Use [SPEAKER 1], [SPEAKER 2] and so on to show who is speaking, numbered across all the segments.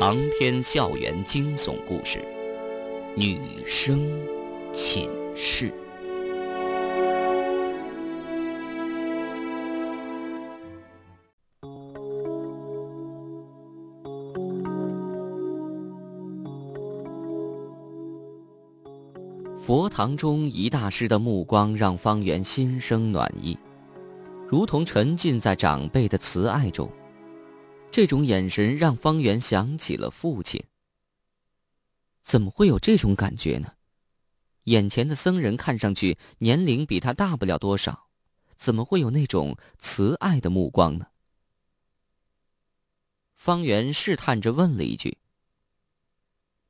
[SPEAKER 1] 长篇校园惊悚故事，《女生寝室》。佛堂中，一大师的目光让方圆心生暖意，如同沉浸在长辈的慈爱中。这种眼神让方圆想起了父亲。怎么会有这种感觉呢？眼前的僧人看上去年龄比他大不了多少，怎么会有那种慈爱的目光呢？方圆试探着问了一句：“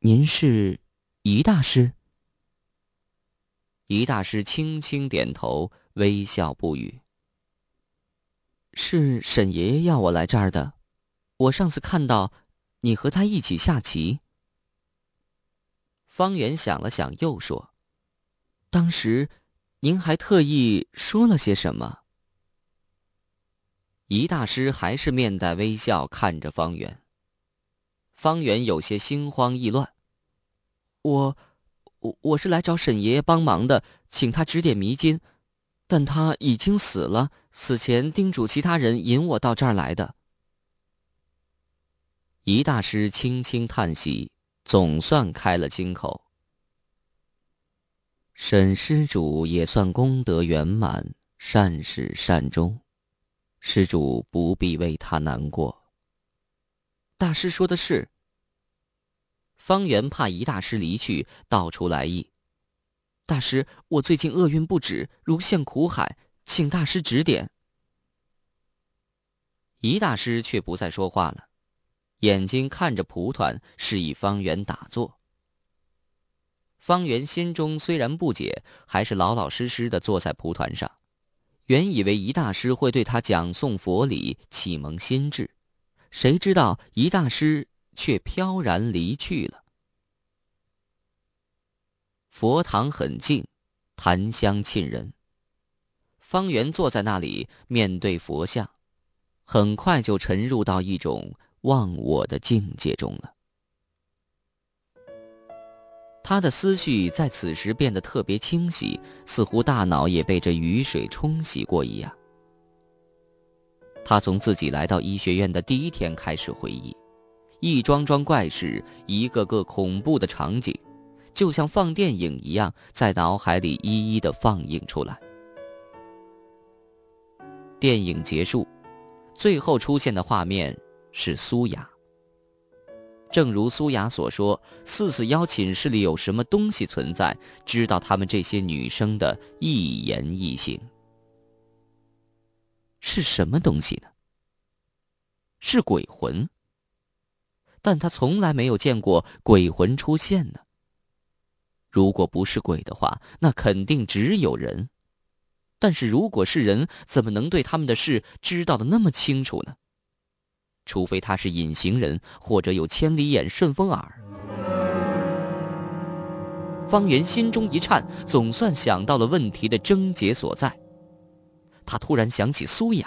[SPEAKER 1] 您是宜大师？”宜大师轻轻点头，微笑不语。是沈爷爷要我来这儿的，我上次看到你和他一起下棋。方圆想了想，又说：“当时您还特意说了些什么？”宜大师还是面带微笑看着方圆。方圆有些心慌意乱，我。我我是来找沈爷爷帮忙的，请他指点迷津，但他已经死了，死前叮嘱其他人引我到这儿来的。一大师轻轻叹息，总算开了金口。沈施主也算功德圆满，善始善终，施主不必为他难过。大师说的是。方圆怕一大师离去，道出来意。大师，我最近厄运不止，如陷苦海，请大师指点。一大师却不再说话了，眼睛看着蒲团，示意方圆打坐。方圆心中虽然不解，还是老老实实的坐在蒲团上。原以为一大师会对他讲诵佛理，启蒙心智，谁知道一大师。却飘然离去了。佛堂很静，檀香沁人。方圆坐在那里，面对佛像，很快就沉入到一种忘我的境界中了。他的思绪在此时变得特别清晰，似乎大脑也被这雨水冲洗过一样。他从自己来到医学院的第一天开始回忆。一桩桩怪事，一个个恐怖的场景，就像放电影一样，在脑海里一一的放映出来。电影结束，最后出现的画面是苏雅。正如苏雅所说，四四幺寝室里有什么东西存在，知道他们这些女生的一言一行。是什么东西呢？是鬼魂。但他从来没有见过鬼魂出现呢。如果不是鬼的话，那肯定只有人。但是如果是人，怎么能对他们的事知道的那么清楚呢？除非他是隐形人，或者有千里眼、顺风耳。方圆心中一颤，总算想到了问题的症结所在。他突然想起苏雅。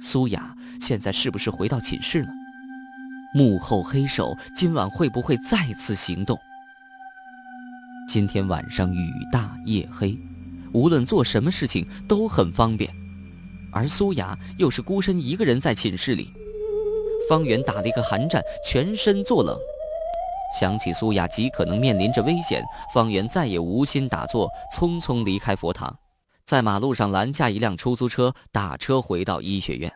[SPEAKER 1] 苏雅现在是不是回到寝室了？幕后黑手今晚会不会再次行动？今天晚上雨大夜黑，无论做什么事情都很方便。而苏雅又是孤身一个人在寝室里，方圆打了一个寒战，全身作冷。想起苏雅极可能面临着危险，方圆再也无心打坐，匆匆离开佛堂，在马路上拦下一辆出租车，打车回到医学院。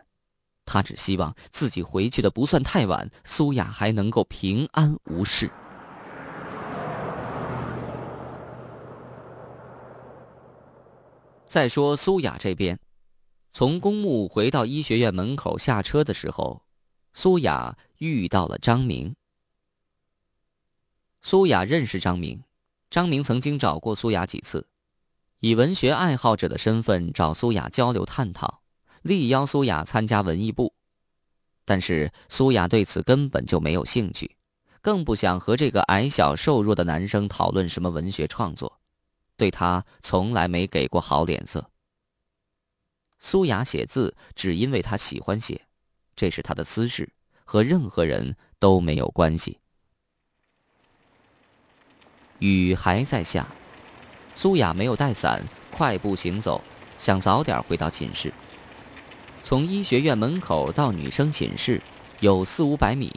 [SPEAKER 1] 他只希望自己回去的不算太晚，苏雅还能够平安无事。再说苏雅这边，从公墓回到医学院门口下车的时候，苏雅遇到了张明。苏雅认识张明，张明曾经找过苏雅几次，以文学爱好者的身份找苏雅交流探讨。力邀苏雅参加文艺部，但是苏雅对此根本就没有兴趣，更不想和这个矮小瘦弱的男生讨论什么文学创作，对他从来没给过好脸色。苏雅写字只因为她喜欢写，这是她的私事，和任何人都没有关系。雨还在下，苏雅没有带伞，快步行走，想早点回到寝室。从医学院门口到女生寝室有四五百米，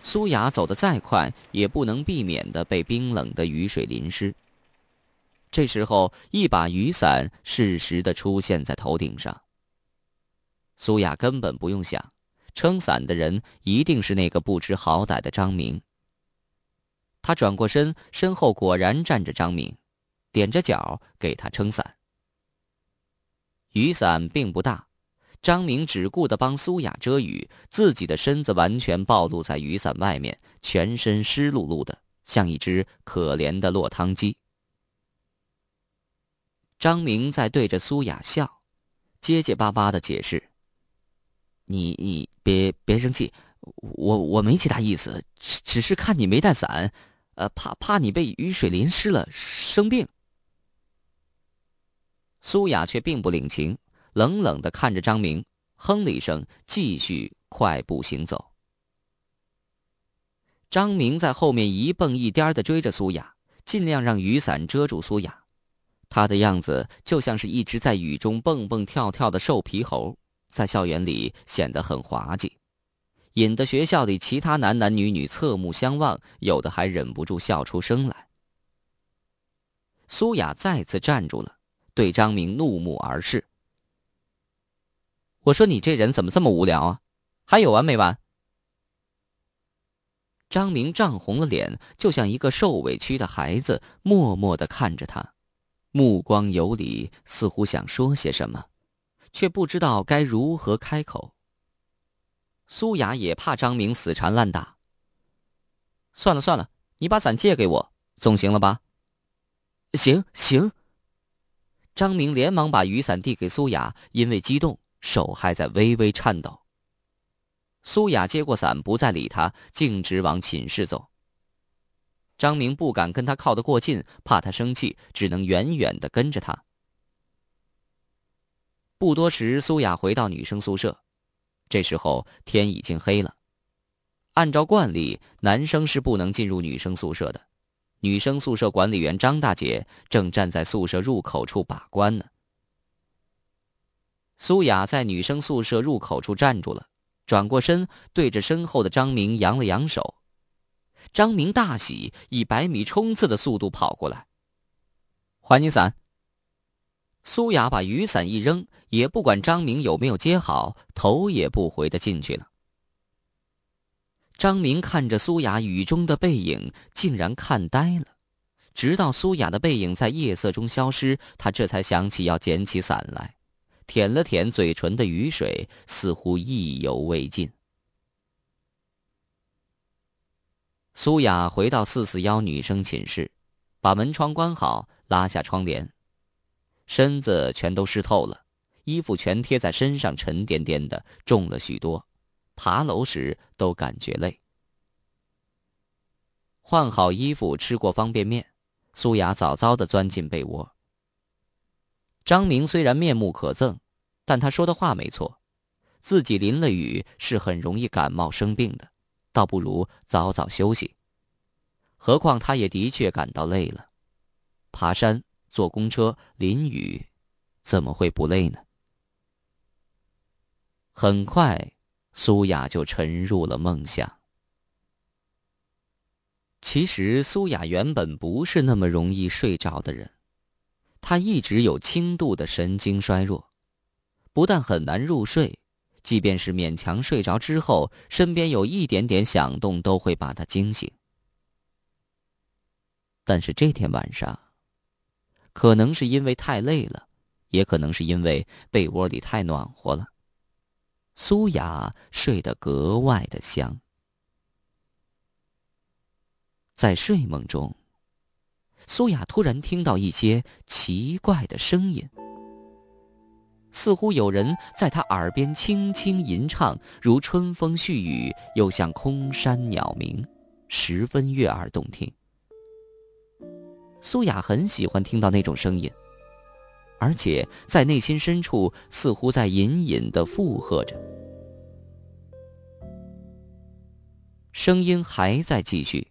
[SPEAKER 1] 苏雅走得再快，也不能避免的被冰冷的雨水淋湿。这时候，一把雨伞适时的出现在头顶上。苏雅根本不用想，撑伞的人一定是那个不知好歹的张明。他转过身，身后果然站着张明，踮着脚给他撑伞。雨伞并不大，张明只顾得帮苏雅遮雨，自己的身子完全暴露在雨伞外面，全身湿漉漉的，像一只可怜的落汤鸡。张明在对着苏雅笑，结结巴巴的解释：“你你别别生气，我我没其他意思，只只是看你没带伞，呃，怕怕你被雨水淋湿了生病。”苏雅却并不领情，冷冷的看着张明，哼了一声，继续快步行走。张明在后面一蹦一颠的追着苏雅，尽量让雨伞遮住苏雅。他的样子就像是一只在雨中蹦蹦跳跳的瘦皮猴，在校园里显得很滑稽，引得学校里其他男男女女侧目相望，有的还忍不住笑出声来。苏雅再次站住了，对张明怒目而视：“我说你这人怎么这么无聊啊？还有完没完？”张明涨红了脸，就像一个受委屈的孩子，默默的看着他。目光游离，似乎想说些什么，却不知道该如何开口。苏雅也怕张明死缠烂打。算了算了，你把伞借给我，总行了吧？行行。张明连忙把雨伞递给苏雅，因为激动，手还在微微颤抖。苏雅接过伞，不再理他，径直往寝室走。张明不敢跟他靠得过近，怕他生气，只能远远的跟着他。不多时，苏雅回到女生宿舍，这时候天已经黑了。按照惯例，男生是不能进入女生宿舍的。女生宿舍管理员张大姐正站在宿舍入口处把关呢。苏雅在女生宿舍入口处站住了，转过身，对着身后的张明扬了扬手。张明大喜，以百米冲刺的速度跑过来。还你伞。苏雅把雨伞一扔，也不管张明有没有接好，头也不回的进去了。张明看着苏雅雨中的背影，竟然看呆了。直到苏雅的背影在夜色中消失，他这才想起要捡起伞来，舔了舔嘴唇的雨水，似乎意犹未尽。苏雅回到四四幺女生寝室，把门窗关好，拉下窗帘，身子全都湿透了，衣服全贴在身上，沉甸甸的，重了许多，爬楼时都感觉累。换好衣服，吃过方便面，苏雅早早的钻进被窝。张明虽然面目可憎，但他说的话没错，自己淋了雨是很容易感冒生病的。倒不如早早休息。何况他也的确感到累了，爬山、坐公车、淋雨，怎么会不累呢？很快，苏雅就沉入了梦乡。其实，苏雅原本不是那么容易睡着的人，她一直有轻度的神经衰弱，不但很难入睡。即便是勉强睡着之后，身边有一点点响动，都会把他惊醒。但是这天晚上，可能是因为太累了，也可能是因为被窝里太暖和了，苏雅睡得格外的香。在睡梦中，苏雅突然听到一些奇怪的声音。似乎有人在他耳边轻轻吟唱，如春风絮语，又像空山鸟鸣，十分悦耳动听。苏雅很喜欢听到那种声音，而且在内心深处似乎在隐隐的附和着。声音还在继续，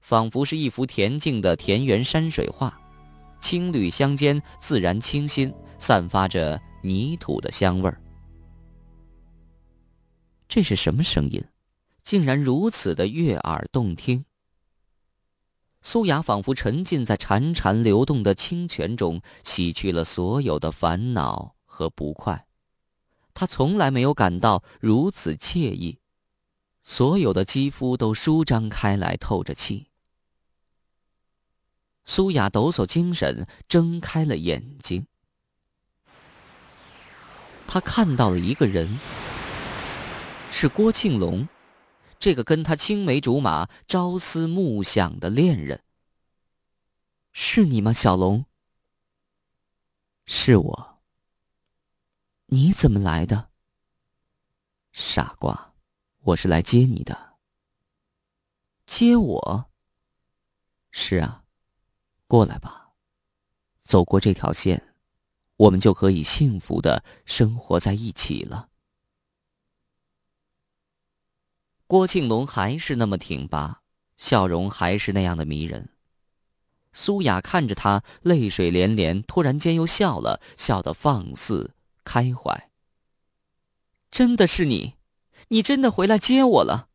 [SPEAKER 1] 仿佛是一幅恬静的田园山水画，青绿相间，自然清新，散发着泥土的香味儿。这是什么声音？竟然如此的悦耳动听。苏雅仿佛沉浸在潺潺流动的清泉中，洗去了所有的烦恼和不快。她从来没有感到如此惬意，所有的肌肤都舒张开来，透着气。苏雅抖擞精神，睁开了眼睛。他看到了一个人。是郭庆龙，这个跟他青梅竹马、朝思暮想的恋人。是你吗，小龙？是我。你怎么来的？傻瓜，我是来接你的。接我？是啊，过来吧，走过这条线，我们就可以幸福的生活在一起了。郭庆龙还是那么挺拔，笑容还是那样的迷人。苏雅看着他，泪水连连，突然间又笑了，笑得放肆开怀。真的是你，你真的回来接我了。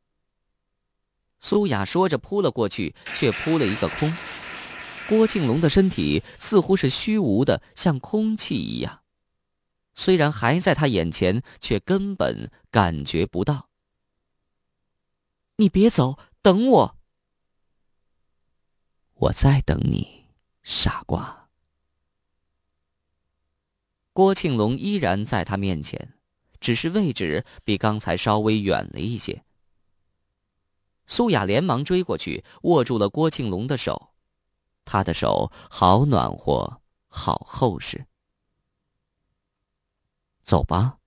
[SPEAKER 1] 苏雅说着扑了过去，却扑了一个空。郭庆龙的身体似乎是虚无的，像空气一样，虽然还在他眼前，却根本感觉不到。你别走，等我。我在等你，傻瓜。郭庆龙依然在他面前，只是位置比刚才稍微远了一些。苏雅连忙追过去，握住了郭庆龙的手，他的手好暖和，好厚实。走吧。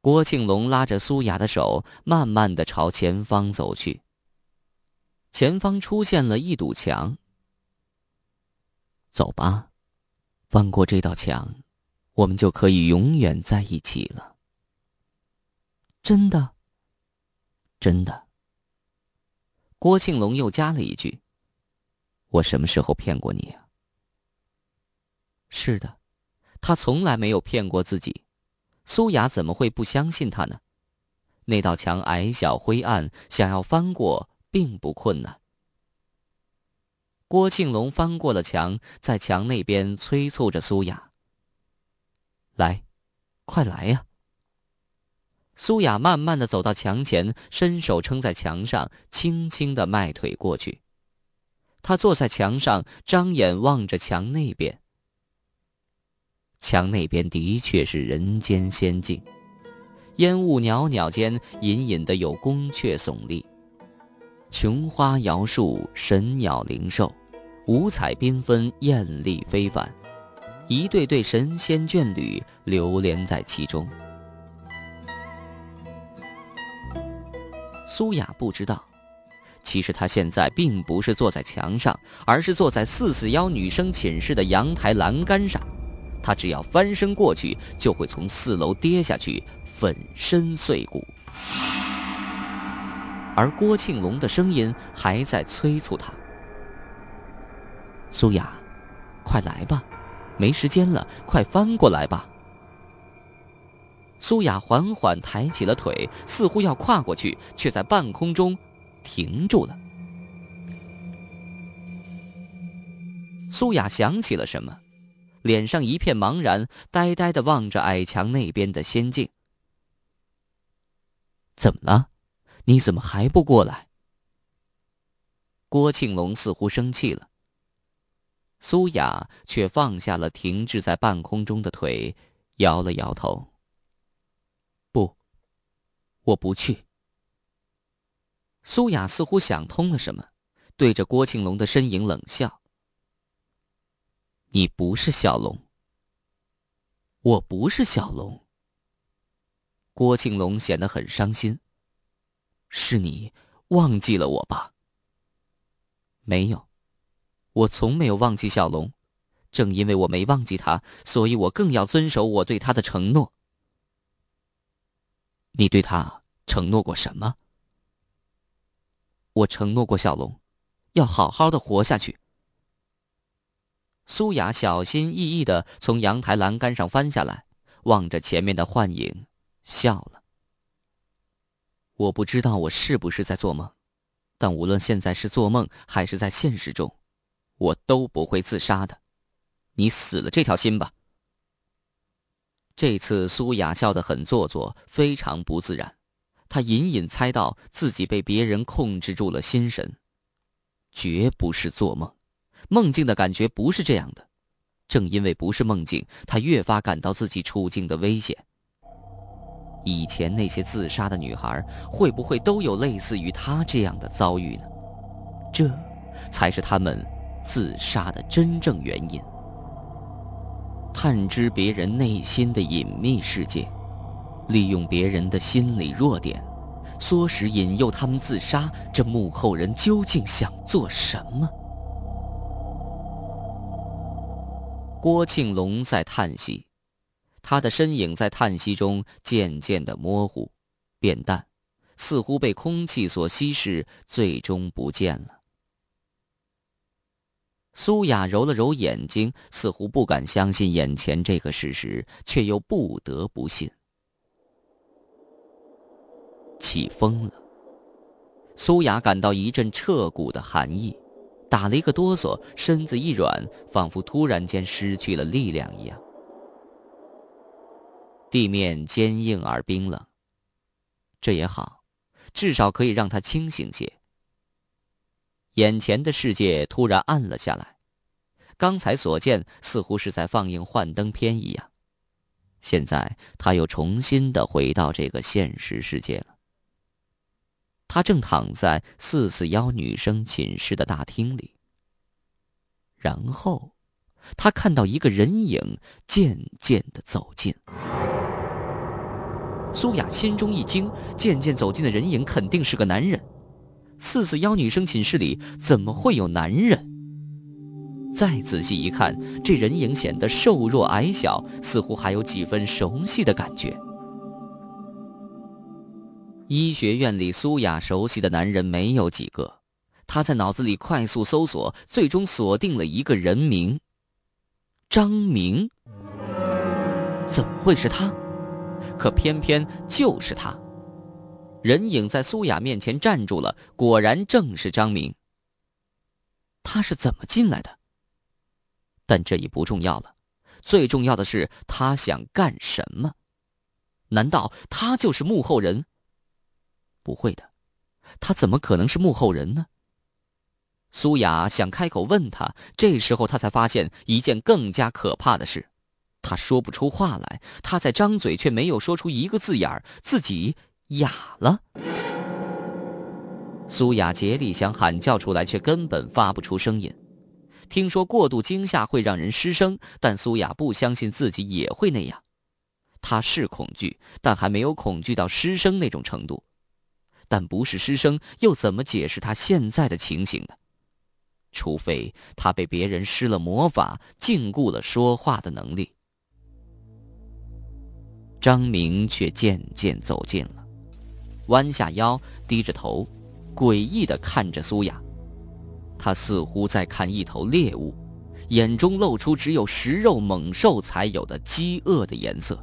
[SPEAKER 1] 郭庆龙拉着苏雅的手，慢慢的朝前方走去。前方出现了一堵墙。走吧，翻过这道墙，我们就可以永远在一起了。真的，真的。郭庆龙又加了一句：“我什么时候骗过你啊？”是的，他从来没有骗过自己。苏雅怎么会不相信他呢？那道墙矮小灰暗，想要翻过并不困难。郭庆龙翻过了墙，在墙那边催促着苏雅：“来，快来呀！”苏雅慢慢的走到墙前，伸手撑在墙上，轻轻的迈腿过去。他坐在墙上，张眼望着墙那边。墙那边的确是人间仙境，烟雾袅袅间，隐隐的有宫阙耸立，琼花瑶树，神鸟灵兽，五彩缤纷，艳丽非凡，一对对神仙眷侣流连在其中。苏雅不知道，其实他现在并不是坐在墙上，而是坐在四四幺女生寝室的阳台栏杆上。他只要翻身过去，就会从四楼跌下去，粉身碎骨。而郭庆龙的声音还在催促他：“苏雅，快来吧，没时间了，快翻过来吧。”苏雅缓缓抬起了腿，似乎要跨过去，却在半空中停住了。苏雅想起了什么。脸上一片茫然，呆呆的望着矮墙那边的仙境。怎么了？你怎么还不过来？郭庆龙似乎生气了。苏雅却放下了停滞在半空中的腿，摇了摇头。不，我不去。苏雅似乎想通了什么，对着郭庆龙的身影冷笑。你不是小龙，我不是小龙。郭庆龙显得很伤心。是你忘记了我吧？没有，我从没有忘记小龙。正因为我没忘记他，所以我更要遵守我对他的承诺。你对他承诺过什么？我承诺过小龙，要好好的活下去。苏雅小心翼翼的从阳台栏杆上翻下来，望着前面的幻影，笑了。我不知道我是不是在做梦，但无论现在是做梦还是在现实中，我都不会自杀的。你死了这条心吧。这次苏雅笑得很做作，非常不自然。他隐隐猜到自己被别人控制住了心神，绝不是做梦。梦境的感觉不是这样的。正因为不是梦境，他越发感到自己处境的危险。以前那些自杀的女孩，会不会都有类似于他这样的遭遇呢？这，才是他们自杀的真正原因。探知别人内心的隐秘世界，利用别人的心理弱点，唆使引诱他们自杀。这幕后人究竟想做什么？郭庆龙在叹息，他的身影在叹息中渐渐的模糊、变淡，似乎被空气所稀释，最终不见了。苏雅揉了揉眼睛，似乎不敢相信眼前这个事实，却又不得不信。起风了，苏雅感到一阵彻骨的寒意，打了一个哆嗦，身子一软，仿佛突然间失去了力量一样。地面坚硬而冰冷，这也好，至少可以让他清醒些。眼前的世界突然暗了下来，刚才所见似乎是在放映幻灯片一样。现在他又重新的回到这个现实世界了。他正躺在四四幺女生寝室的大厅里。然后，他看到一个人影渐渐的走近。苏雅心中一惊，渐渐走近的人影肯定是个男人。四四幺女生寝室里怎么会有男人？再仔细一看，这人影显得瘦弱矮小，似乎还有几分熟悉的感觉。医学院里，苏雅熟悉的男人没有几个。她在脑子里快速搜索，最终锁定了一个人名：张明。怎么会是他？可偏偏就是他。人影在苏雅面前站住了，果然正是张明。他是怎么进来的？但这已不重要了，最重要的是他想干什么？难道他就是幕后人？不会的，他怎么可能是幕后人呢？苏雅想开口问他，这时候他才发现一件更加可怕的事：他说不出话来，他在张嘴却没有说出一个字眼儿，自己。哑了，苏雅竭力想喊叫出来，却根本发不出声音。听说过度惊吓会让人失声，但苏雅不相信自己也会那样。她是恐惧，但还没有恐惧到失声那种程度。但不是失声，又怎么解释他现在的情形呢？除非他被别人施了魔法，禁锢了说话的能力。张明却渐渐走近了。弯下腰，低着头，诡异的看着苏雅。他似乎在看一头猎物，眼中露出只有食肉猛兽才有的饥饿的颜色。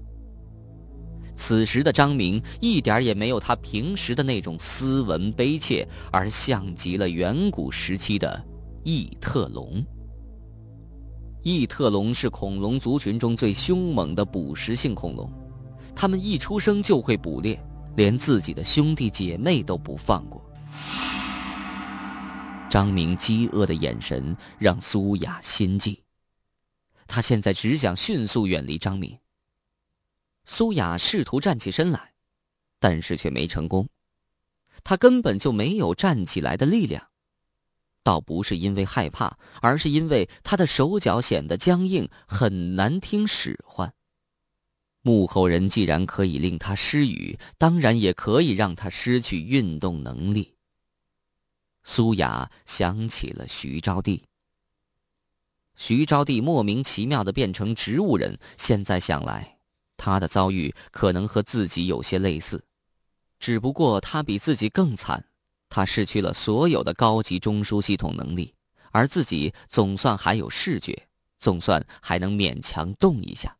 [SPEAKER 1] 此时的张明一点也没有他平时的那种斯文悲切，而像极了远古时期的异特龙。异特龙是恐龙族群中最凶猛的捕食性恐龙，它们一出生就会捕猎。连自己的兄弟姐妹都不放过。张明饥饿的眼神让苏雅心悸，他现在只想迅速远离张明。苏雅试图站起身来，但是却没成功。她根本就没有站起来的力量，倒不是因为害怕，而是因为她的手脚显得僵硬，很难听使唤。幕后人既然可以令他失语，当然也可以让他失去运动能力。苏雅想起了徐招娣。徐招娣莫名其妙的变成植物人，现在想来，他的遭遇可能和自己有些类似，只不过他比自己更惨，他失去了所有的高级中枢系统能力，而自己总算还有视觉，总算还能勉强动一下。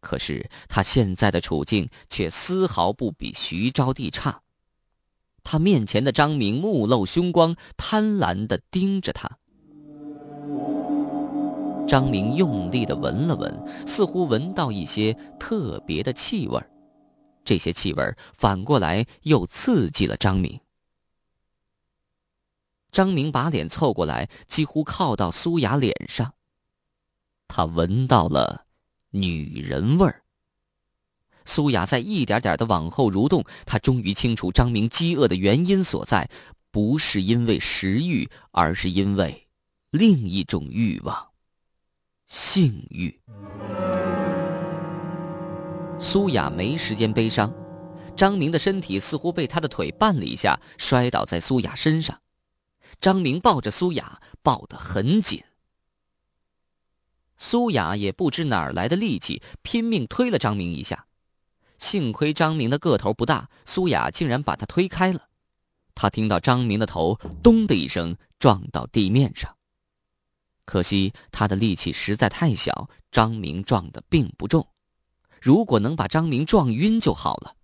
[SPEAKER 1] 可是他现在的处境却丝毫不比徐招娣差。他面前的张明目露凶光，贪婪地盯着他。张明用力的闻了闻，似乎闻到一些特别的气味这些气味反过来又刺激了张明。张明把脸凑过来，几乎靠到苏雅脸上。他闻到了女人味儿。苏雅在一点点的往后蠕动，她终于清楚张明饥饿的原因所在，不是因为食欲，而是因为另一种欲望——性欲。苏雅没时间悲伤，张明的身体似乎被他的腿绊了一下，摔倒在苏雅身上。张明抱着苏雅，抱得很紧。苏雅也不知哪儿来的力气，拼命推了张明一下。幸亏张明的个头不大，苏雅竟然把他推开了。他听到张明的头“咚”的一声撞到地面上。可惜他的力气实在太小，张明撞的并不重。如果能把张明撞晕就好了。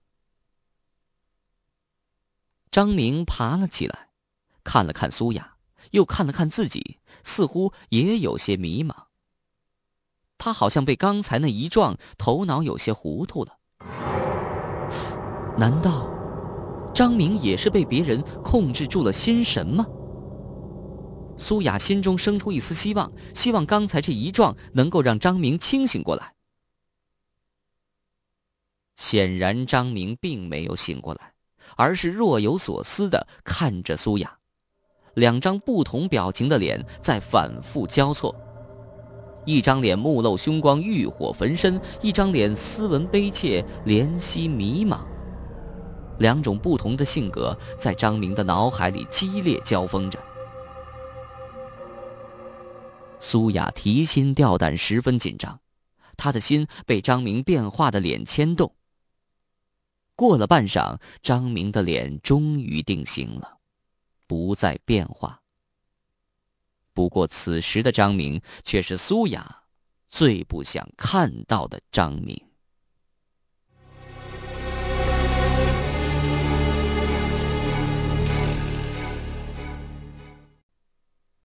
[SPEAKER 1] 张明爬了起来。看了看苏雅，又看了看自己，似乎也有些迷茫。他好像被刚才那一撞，头脑有些糊涂了。难道张明也是被别人控制住了心神吗？苏雅心中生出一丝希望，希望刚才这一撞能够让张明清醒过来。显然，张明并没有醒过来，而是若有所思的看着苏雅。两张不同表情的脸在反复交错，一张脸目露凶光，欲火焚身；一张脸斯文悲切，怜惜迷茫。两种不同的性格在张明的脑海里激烈交锋着。苏雅提心吊胆，十分紧张，她的心被张明变化的脸牵动。过了半晌，张明的脸终于定型了。不再变化。不过，此时的张明却是苏雅最不想看到的张明。